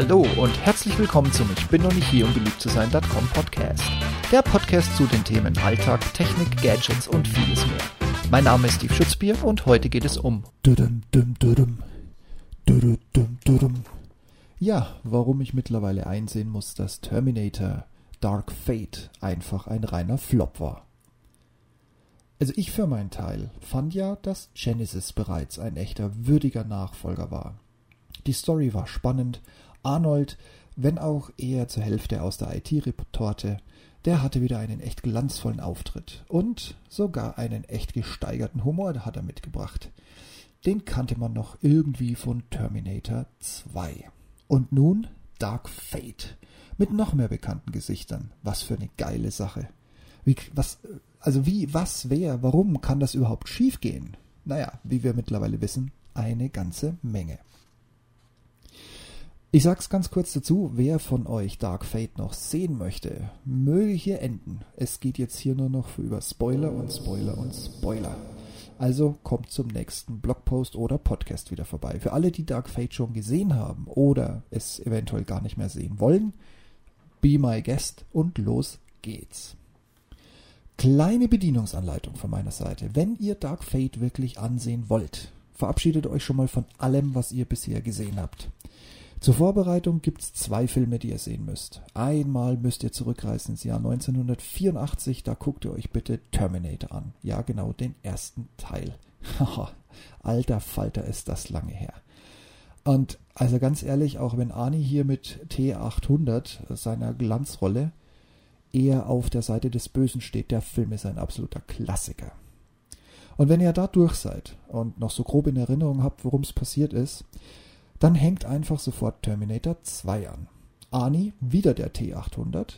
Hallo und herzlich willkommen zum Ich bin noch nicht hier, um beliebt zu sein.com Podcast. Der Podcast zu den Themen Alltag, Technik, Gadgets und vieles mehr. Mein Name ist Steve Schutzbier und heute geht es um. Ja, warum ich mittlerweile einsehen muss, dass Terminator Dark Fate einfach ein reiner Flop war. Also ich für meinen Teil fand ja, dass Genesis bereits ein echter würdiger Nachfolger war. Die Story war spannend, Arnold, wenn auch eher zur Hälfte aus der IT-Reporte, der hatte wieder einen echt glanzvollen Auftritt und sogar einen echt gesteigerten Humor hat er mitgebracht. Den kannte man noch irgendwie von Terminator 2. Und nun Dark Fate mit noch mehr bekannten Gesichtern. Was für eine geile Sache. Wie, was, also wie, was, wer, warum kann das überhaupt schiefgehen? Naja, wie wir mittlerweile wissen, eine ganze Menge. Ich sag's ganz kurz dazu, wer von euch Dark Fate noch sehen möchte, möge hier enden. Es geht jetzt hier nur noch über Spoiler und Spoiler und Spoiler. Also kommt zum nächsten Blogpost oder Podcast wieder vorbei. Für alle, die Dark Fate schon gesehen haben oder es eventuell gar nicht mehr sehen wollen, be my guest und los geht's. Kleine Bedienungsanleitung von meiner Seite. Wenn ihr Dark Fate wirklich ansehen wollt, verabschiedet euch schon mal von allem, was ihr bisher gesehen habt. Zur Vorbereitung gibt's zwei Filme, die ihr sehen müsst. Einmal müsst ihr zurückreisen ins Jahr 1984, da guckt ihr euch bitte Terminator an. Ja, genau, den ersten Teil. Haha, alter Falter ist das lange her. Und also ganz ehrlich, auch wenn Ani hier mit T800, seiner Glanzrolle, eher auf der Seite des Bösen steht, der Film ist ein absoluter Klassiker. Und wenn ihr da durch seid und noch so grob in Erinnerung habt, worum es passiert ist, dann hängt einfach sofort Terminator 2 an. Arnie, wieder der T800,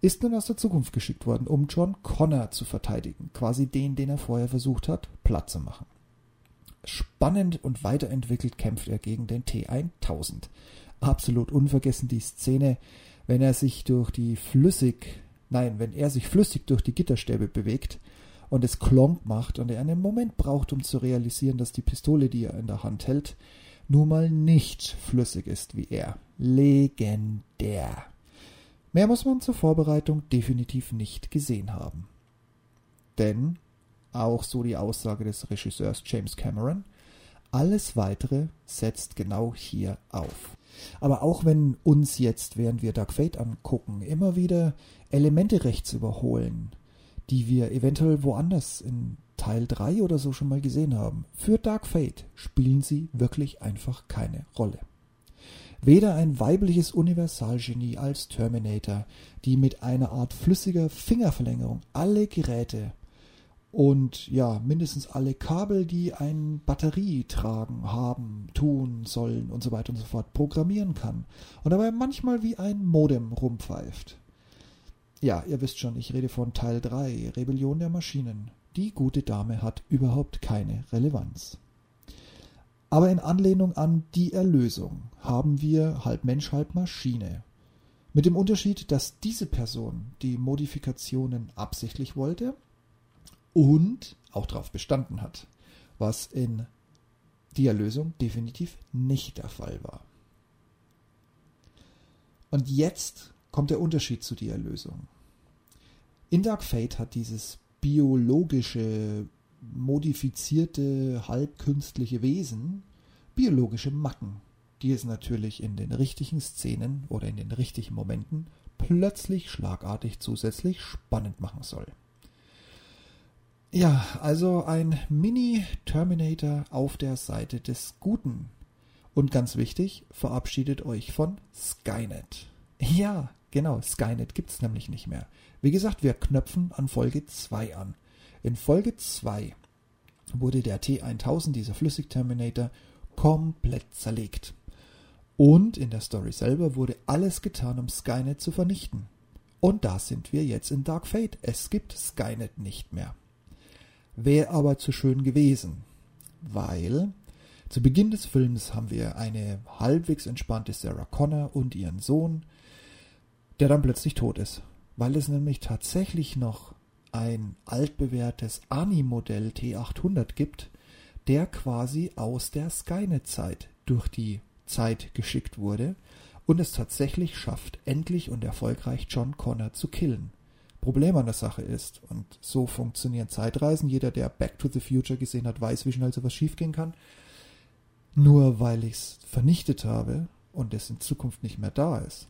ist nun aus der Zukunft geschickt worden, um John Connor zu verteidigen, quasi den, den er vorher versucht hat, platt zu machen. Spannend und weiterentwickelt kämpft er gegen den T1000. Absolut unvergessen die Szene, wenn er sich durch die flüssig, nein, wenn er sich flüssig durch die Gitterstäbe bewegt und es klonk macht und er einen Moment braucht, um zu realisieren, dass die Pistole, die er in der Hand hält, nun mal nicht flüssig ist wie er. Legendär. Mehr muss man zur Vorbereitung definitiv nicht gesehen haben. Denn, auch so die Aussage des Regisseurs James Cameron, alles weitere setzt genau hier auf. Aber auch wenn uns jetzt, während wir Dark Fate angucken, immer wieder Elemente rechts überholen, die wir eventuell woanders in Teil 3 oder so schon mal gesehen haben, für Dark Fate spielen sie wirklich einfach keine Rolle. Weder ein weibliches Universalgenie als Terminator, die mit einer Art flüssiger Fingerverlängerung alle Geräte und ja, mindestens alle Kabel, die eine Batterie tragen, haben, tun, sollen und so weiter und so fort programmieren kann und dabei manchmal wie ein Modem rumpfeift. Ja, ihr wisst schon, ich rede von Teil 3, Rebellion der Maschinen. Die gute Dame hat überhaupt keine Relevanz. Aber in Anlehnung an die Erlösung haben wir halb Mensch, halb Maschine. Mit dem Unterschied, dass diese Person die Modifikationen absichtlich wollte und auch darauf bestanden hat, was in die Erlösung definitiv nicht der Fall war. Und jetzt kommt der Unterschied zu die Erlösung. In Dark Fate hat dieses biologische, modifizierte, halbkünstliche Wesen biologische Macken, die es natürlich in den richtigen Szenen oder in den richtigen Momenten plötzlich schlagartig zusätzlich spannend machen soll. Ja, also ein Mini-Terminator auf der Seite des Guten. Und ganz wichtig, verabschiedet euch von Skynet. Ja, Genau, Skynet gibt es nämlich nicht mehr. Wie gesagt, wir knöpfen an Folge 2 an. In Folge 2 wurde der T1000, dieser Flüssigterminator, komplett zerlegt. Und in der Story selber wurde alles getan, um Skynet zu vernichten. Und da sind wir jetzt in Dark Fate. Es gibt Skynet nicht mehr. Wäre aber zu schön gewesen, weil zu Beginn des Films haben wir eine halbwegs entspannte Sarah Connor und ihren Sohn, der dann plötzlich tot ist. Weil es nämlich tatsächlich noch ein altbewährtes Ani-Modell T800 gibt, der quasi aus der Skynet-Zeit durch die Zeit geschickt wurde und es tatsächlich schafft, endlich und erfolgreich John Connor zu killen. Problem an der Sache ist, und so funktionieren Zeitreisen, jeder, der Back to the Future gesehen hat, weiß, wie schnell sowas schiefgehen kann. Nur weil ich es vernichtet habe und es in Zukunft nicht mehr da ist,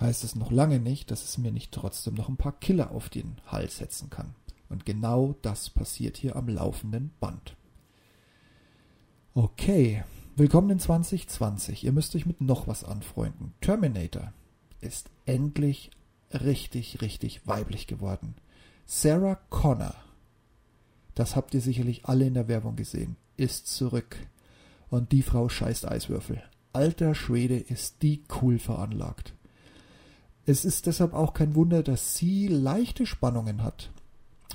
heißt es noch lange nicht, dass es mir nicht trotzdem noch ein paar Killer auf den Hals setzen kann. Und genau das passiert hier am laufenden Band. Okay, willkommen in 2020. Ihr müsst euch mit noch was anfreunden. Terminator ist endlich richtig, richtig weiblich geworden. Sarah Connor, das habt ihr sicherlich alle in der Werbung gesehen, ist zurück. Und die Frau scheißt Eiswürfel. Alter Schwede ist die cool veranlagt. Es ist deshalb auch kein Wunder, dass sie leichte Spannungen hat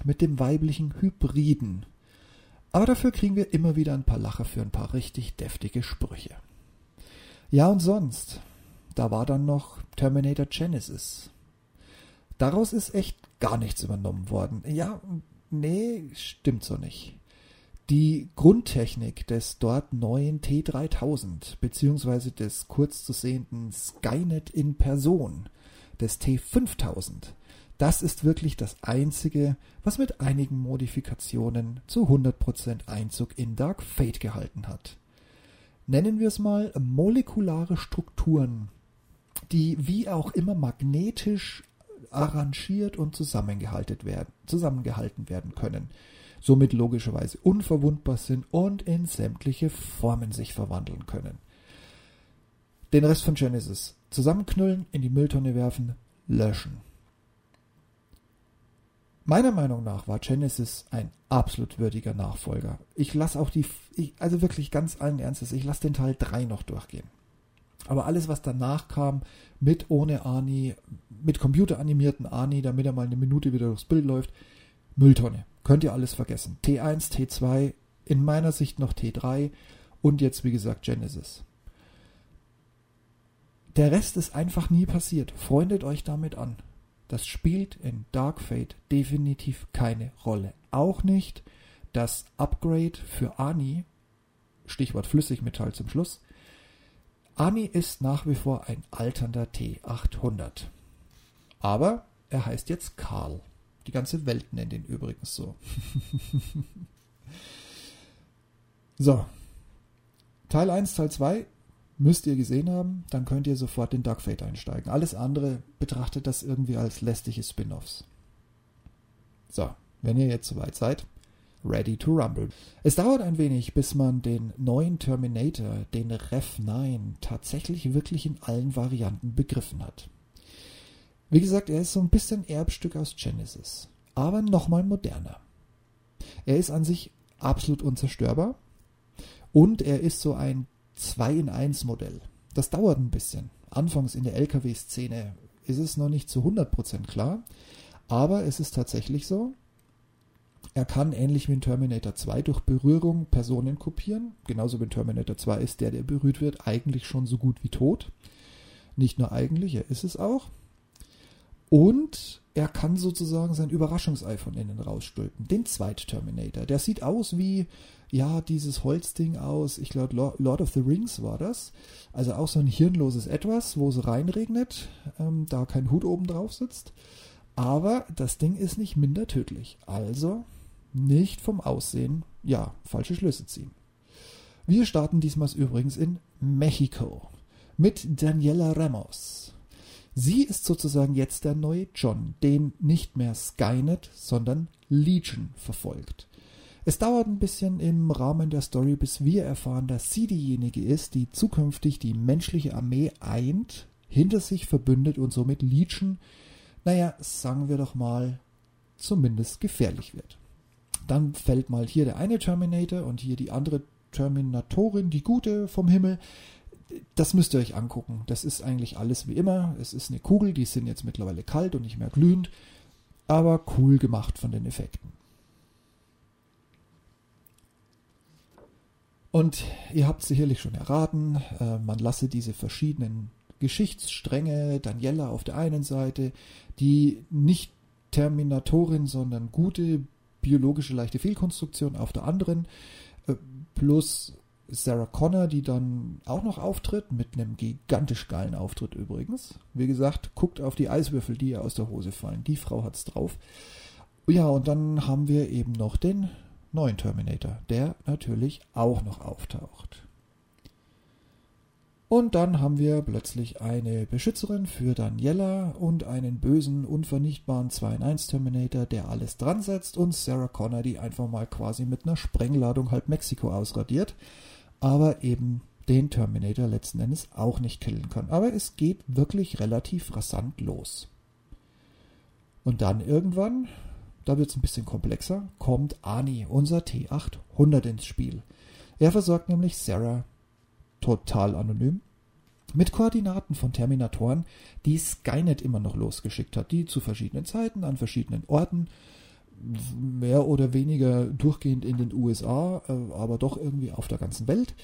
mit dem weiblichen Hybriden. Aber dafür kriegen wir immer wieder ein paar Lacher für ein paar richtig deftige Sprüche. Ja und sonst, da war dann noch Terminator Genesis. Daraus ist echt gar nichts übernommen worden. Ja, nee, stimmt so nicht. Die Grundtechnik des dort neuen T3000 beziehungsweise des kurz zu sehenden Skynet in Person des T5000, das ist wirklich das einzige, was mit einigen Modifikationen zu 100% Einzug in Dark Fate gehalten hat. Nennen wir es mal molekulare Strukturen, die wie auch immer magnetisch arrangiert und zusammengehalten werden, zusammengehalten werden können, somit logischerweise unverwundbar sind und in sämtliche Formen sich verwandeln können. Den Rest von Genesis zusammenknüllen, in die Mülltonne werfen, löschen. Meiner Meinung nach war Genesis ein absolut würdiger Nachfolger. Ich lasse auch die, ich, also wirklich ganz allen Ernstes, ich lasse den Teil 3 noch durchgehen. Aber alles, was danach kam, mit ohne Ani, mit computeranimierten Ani, damit er mal eine Minute wieder durchs Bild läuft, Mülltonne. Könnt ihr alles vergessen. T1, T2, in meiner Sicht noch T3 und jetzt, wie gesagt, Genesis. Der Rest ist einfach nie passiert. Freundet euch damit an. Das spielt in Dark Fate definitiv keine Rolle. Auch nicht das Upgrade für Ani, Stichwort Flüssigmetall zum Schluss, Ami ist nach wie vor ein alternder T800. Aber er heißt jetzt Karl. Die ganze Welt nennt ihn übrigens so. so. Teil 1, Teil 2 müsst ihr gesehen haben, dann könnt ihr sofort in Dark Fate einsteigen. Alles andere betrachtet das irgendwie als lästige Spin-offs. So, wenn ihr jetzt soweit seid, Ready to Rumble. Es dauert ein wenig, bis man den neuen Terminator, den Rev 9, tatsächlich wirklich in allen Varianten begriffen hat. Wie gesagt, er ist so ein bisschen Erbstück aus Genesis, aber nochmal moderner. Er ist an sich absolut unzerstörbar und er ist so ein 2 in 1 Modell. Das dauert ein bisschen. Anfangs in der LKW-Szene ist es noch nicht zu 100% klar, aber es ist tatsächlich so, er kann ähnlich wie in Terminator 2 durch Berührung Personen kopieren. Genauso wie in Terminator 2 ist der, der berührt wird, eigentlich schon so gut wie tot. Nicht nur eigentlich, er ist es auch. Und er kann sozusagen sein Überraschungsei von innen rausstülpen. Den Zweit-Terminator. Der sieht aus wie, ja, dieses Holzding aus, ich glaube, Lord of the Rings war das. Also auch so ein hirnloses Etwas, wo es reinregnet, ähm, da kein Hut oben drauf sitzt. Aber das Ding ist nicht minder tödlich. Also nicht vom Aussehen, ja, falsche Schlüsse ziehen. Wir starten diesmal übrigens in Mexiko mit Daniela Ramos. Sie ist sozusagen jetzt der neue John, den nicht mehr Skynet, sondern Legion verfolgt. Es dauert ein bisschen im Rahmen der Story, bis wir erfahren, dass sie diejenige ist, die zukünftig die menschliche Armee eint, hinter sich verbündet und somit Legion, naja, sagen wir doch mal, zumindest gefährlich wird. Dann fällt mal hier der eine Terminator und hier die andere Terminatorin, die gute vom Himmel. Das müsst ihr euch angucken. Das ist eigentlich alles wie immer. Es ist eine Kugel, die sind jetzt mittlerweile kalt und nicht mehr glühend, aber cool gemacht von den Effekten. Und ihr habt sicherlich schon erraten, äh, man lasse diese verschiedenen Geschichtsstränge, Daniela auf der einen Seite, die nicht Terminatorin, sondern gute biologische leichte Fehlkonstruktion auf der anderen, äh, plus Sarah Connor, die dann auch noch auftritt, mit einem gigantisch geilen Auftritt übrigens. Wie gesagt, guckt auf die Eiswürfel, die ihr aus der Hose fallen. Die Frau hat's drauf. Ja, und dann haben wir eben noch den neuen Terminator, der natürlich auch noch auftaucht. Und dann haben wir plötzlich eine Beschützerin für Daniela und einen bösen, unvernichtbaren 2 in 1 Terminator, der alles dran setzt und Sarah Connor, die einfach mal quasi mit einer Sprengladung halb Mexiko ausradiert, aber eben den Terminator letzten Endes auch nicht killen kann. Aber es geht wirklich relativ rasant los. Und dann irgendwann, da wird es ein bisschen komplexer, kommt Ani, unser T800 ins Spiel. Er versorgt nämlich Sarah total anonym mit Koordinaten von Terminatoren, die Skynet immer noch losgeschickt hat, die zu verschiedenen Zeiten an verschiedenen Orten mehr oder weniger durchgehend in den USA, äh, aber doch irgendwie auf der ganzen Welt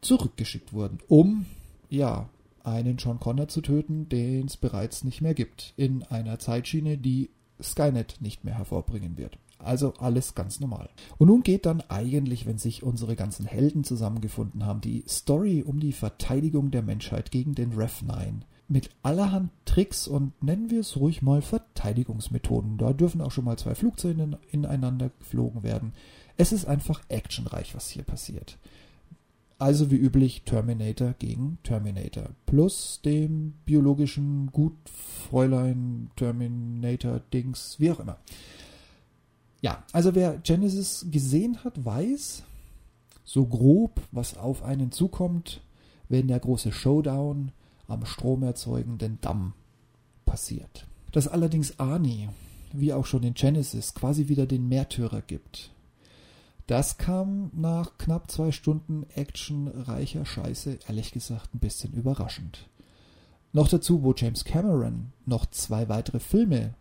zurückgeschickt wurden, um ja einen John Connor zu töten, den es bereits nicht mehr gibt, in einer Zeitschiene, die Skynet nicht mehr hervorbringen wird. Also alles ganz normal. Und nun geht dann eigentlich, wenn sich unsere ganzen Helden zusammengefunden haben, die Story um die Verteidigung der Menschheit gegen den Rev 9 mit allerhand Tricks und nennen wir es ruhig mal Verteidigungsmethoden. Da dürfen auch schon mal zwei Flugzeuge ineinander geflogen werden. Es ist einfach actionreich, was hier passiert. Also wie üblich Terminator gegen Terminator. Plus dem biologischen Gutfräulein Terminator Dings, wie auch immer. Ja, also wer Genesis gesehen hat, weiß so grob, was auf einen zukommt, wenn der große Showdown am stromerzeugenden Damm passiert. Dass allerdings Arnie, wie auch schon in Genesis, quasi wieder den Märtyrer gibt, das kam nach knapp zwei Stunden actionreicher Scheiße ehrlich gesagt ein bisschen überraschend. Noch dazu, wo James Cameron noch zwei weitere Filme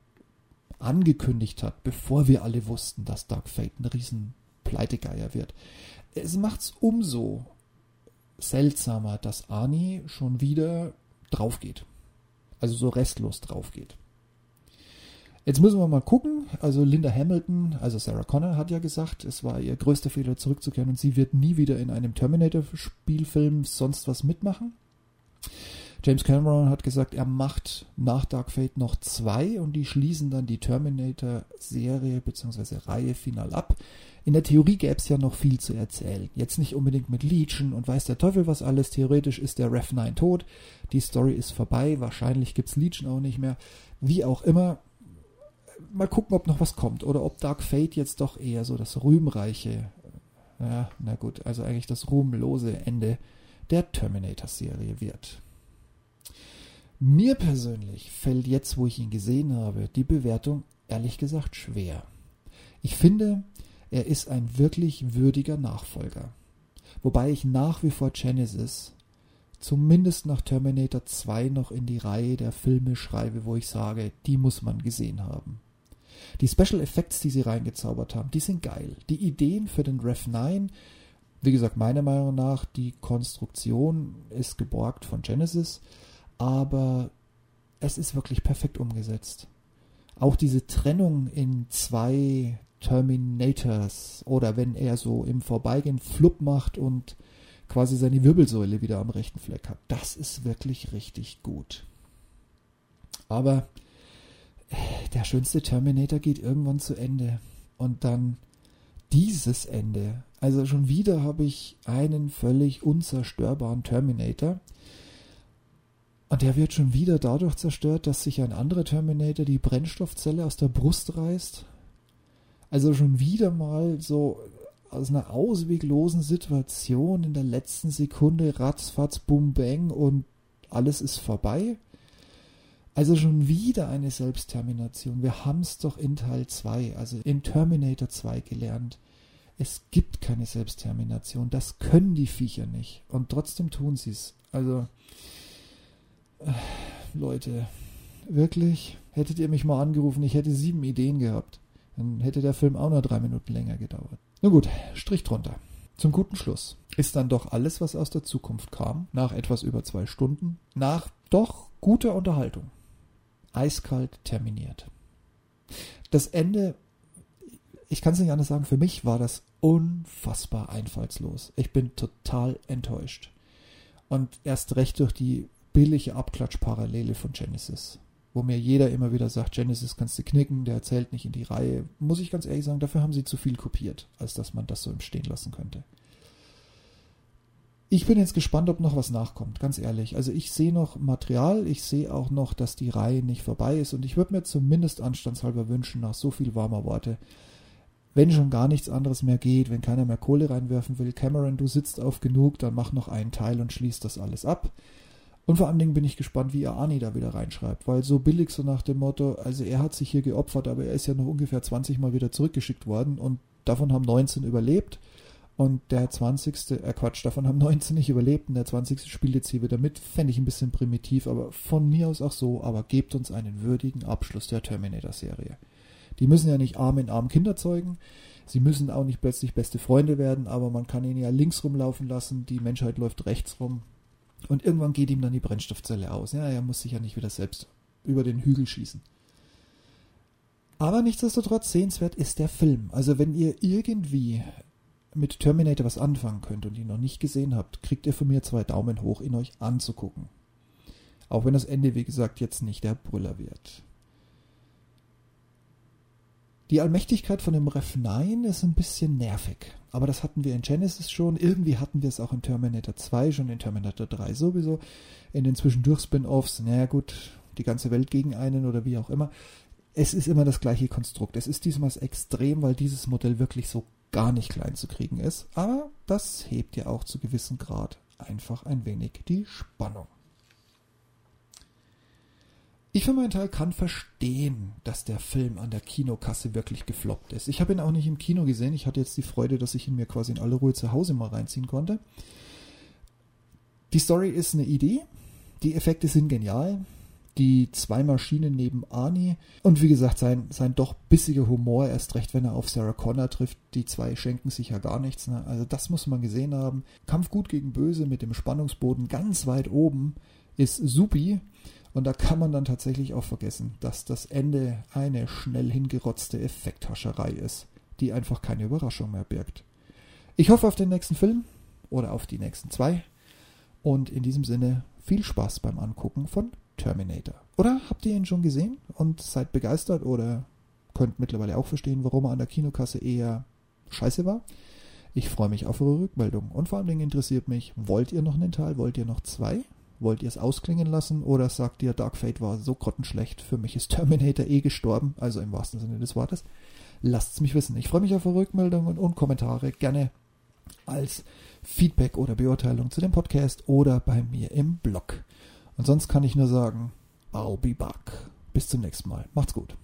angekündigt hat, bevor wir alle wussten, dass Dark Fate ein riesen Pleitegeier wird. Es macht's umso seltsamer, dass Arnie schon wieder drauf geht. Also so restlos drauf geht. Jetzt müssen wir mal gucken. Also Linda Hamilton, also Sarah Connor hat ja gesagt, es war ihr größter Fehler zurückzukehren und sie wird nie wieder in einem Terminator-Spielfilm sonst was mitmachen. James Cameron hat gesagt, er macht nach Dark Fate noch zwei und die schließen dann die Terminator-Serie bzw. Reihe final ab. In der Theorie gäbe es ja noch viel zu erzählen. Jetzt nicht unbedingt mit Legion und weiß der Teufel was alles. Theoretisch ist der Rev 9 tot. Die Story ist vorbei. Wahrscheinlich gibt es Legion auch nicht mehr. Wie auch immer mal gucken, ob noch was kommt oder ob Dark Fate jetzt doch eher so das rühmreiche, ja, na gut, also eigentlich das ruhmlose Ende der Terminator-Serie wird. Mir persönlich fällt jetzt, wo ich ihn gesehen habe, die Bewertung ehrlich gesagt schwer. Ich finde, er ist ein wirklich würdiger Nachfolger. Wobei ich nach wie vor Genesis zumindest nach Terminator 2 noch in die Reihe der Filme schreibe, wo ich sage, die muss man gesehen haben. Die Special Effects, die sie reingezaubert haben, die sind geil. Die Ideen für den Rev 9, wie gesagt, meiner Meinung nach, die Konstruktion ist geborgt von Genesis, aber es ist wirklich perfekt umgesetzt. Auch diese Trennung in zwei Terminators oder wenn er so im Vorbeigehen Flupp macht und quasi seine Wirbelsäule wieder am rechten Fleck hat, das ist wirklich richtig gut. Aber der schönste Terminator geht irgendwann zu Ende. Und dann dieses Ende. Also schon wieder habe ich einen völlig unzerstörbaren Terminator. Und der wird schon wieder dadurch zerstört, dass sich ein anderer Terminator die Brennstoffzelle aus der Brust reißt. Also schon wieder mal so aus einer ausweglosen Situation in der letzten Sekunde ratzfatz, bum, bang und alles ist vorbei. Also schon wieder eine Selbsttermination. Wir haben es doch in Teil 2, also in Terminator 2 gelernt. Es gibt keine Selbsttermination. Das können die Viecher nicht. Und trotzdem tun sie es. Also, äh, Leute, wirklich, hättet ihr mich mal angerufen, ich hätte sieben Ideen gehabt. Dann hätte der Film auch nur drei Minuten länger gedauert. Na gut, Strich drunter. Zum guten Schluss ist dann doch alles, was aus der Zukunft kam, nach etwas über zwei Stunden, nach doch guter Unterhaltung eiskalt terminiert. Das Ende, ich kann es nicht anders sagen, für mich war das unfassbar einfallslos. Ich bin total enttäuscht. Und erst recht durch die billige Abklatschparallele von Genesis. Wo mir jeder immer wieder sagt, Genesis kannst du knicken, der erzählt nicht in die Reihe. Muss ich ganz ehrlich sagen, dafür haben sie zu viel kopiert, als dass man das so im Stehen lassen könnte. Ich bin jetzt gespannt, ob noch was nachkommt, ganz ehrlich. Also ich sehe noch Material, ich sehe auch noch, dass die Reihe nicht vorbei ist und ich würde mir zumindest anstandshalber wünschen, nach so viel warmer Worte, wenn schon gar nichts anderes mehr geht, wenn keiner mehr Kohle reinwerfen will, Cameron, du sitzt auf genug, dann mach noch einen Teil und schließ das alles ab. Und vor allen Dingen bin ich gespannt, wie ihr Arnie da wieder reinschreibt, weil so billig so nach dem Motto, also er hat sich hier geopfert, aber er ist ja noch ungefähr 20 Mal wieder zurückgeschickt worden und davon haben 19 überlebt und der 20. Äh Quatsch, davon haben 19 nicht überlebt und der 20. spielt jetzt hier wieder mit. Fände ich ein bisschen primitiv, aber von mir aus auch so. Aber gebt uns einen würdigen Abschluss der Terminator-Serie. Die müssen ja nicht Arm in Arm Kinder zeugen. Sie müssen auch nicht plötzlich beste Freunde werden, aber man kann ihn ja links rumlaufen lassen. Die Menschheit läuft rechts rum. Und irgendwann geht ihm dann die Brennstoffzelle aus. Ja, er muss sich ja nicht wieder selbst über den Hügel schießen. Aber nichtsdestotrotz sehenswert ist der Film. Also wenn ihr irgendwie mit Terminator was anfangen könnt und ihn noch nicht gesehen habt, kriegt ihr von mir zwei Daumen hoch, ihn euch anzugucken. Auch wenn das Ende, wie gesagt, jetzt nicht der Brüller wird. Die Allmächtigkeit von dem Ref 9 ist ein bisschen nervig. Aber das hatten wir in Genesis schon. Irgendwie hatten wir es auch in Terminator 2, schon in Terminator 3 sowieso. In den zwischendurch Spin-Offs, naja gut, die ganze Welt gegen einen oder wie auch immer. Es ist immer das gleiche Konstrukt. Es ist diesmal extrem, weil dieses Modell wirklich so gar nicht klein zu kriegen ist, aber das hebt ja auch zu gewissem Grad einfach ein wenig die Spannung. Ich für meinen Teil kann verstehen, dass der Film an der Kinokasse wirklich gefloppt ist. Ich habe ihn auch nicht im Kino gesehen. Ich hatte jetzt die Freude, dass ich ihn mir quasi in aller Ruhe zu Hause mal reinziehen konnte. Die Story ist eine Idee. Die Effekte sind genial die zwei Maschinen neben Arnie. Und wie gesagt, sein, sein doch bissiger Humor, erst recht, wenn er auf Sarah Connor trifft. Die zwei schenken sich ja gar nichts. Ne? Also das muss man gesehen haben. Kampf gut gegen böse mit dem Spannungsboden ganz weit oben ist supi. Und da kann man dann tatsächlich auch vergessen, dass das Ende eine schnell hingerotzte Effekthascherei ist, die einfach keine Überraschung mehr birgt. Ich hoffe auf den nächsten Film oder auf die nächsten zwei. Und in diesem Sinne viel Spaß beim Angucken von Terminator. Oder habt ihr ihn schon gesehen und seid begeistert oder könnt mittlerweile auch verstehen, warum er an der Kinokasse eher scheiße war? Ich freue mich auf eure Rückmeldung und vor allen Dingen interessiert mich, wollt ihr noch einen Teil, wollt ihr noch zwei? Wollt ihr es ausklingen lassen oder sagt ihr, Dark Fate war so grottenschlecht, für mich ist Terminator eh gestorben, also im wahrsten Sinne des Wortes? Lasst es mich wissen. Ich freue mich auf eure Rückmeldungen und Kommentare gerne als Feedback oder Beurteilung zu dem Podcast oder bei mir im Blog. Und sonst kann ich nur sagen, I'll be back. Bis zum nächsten Mal. Macht's gut.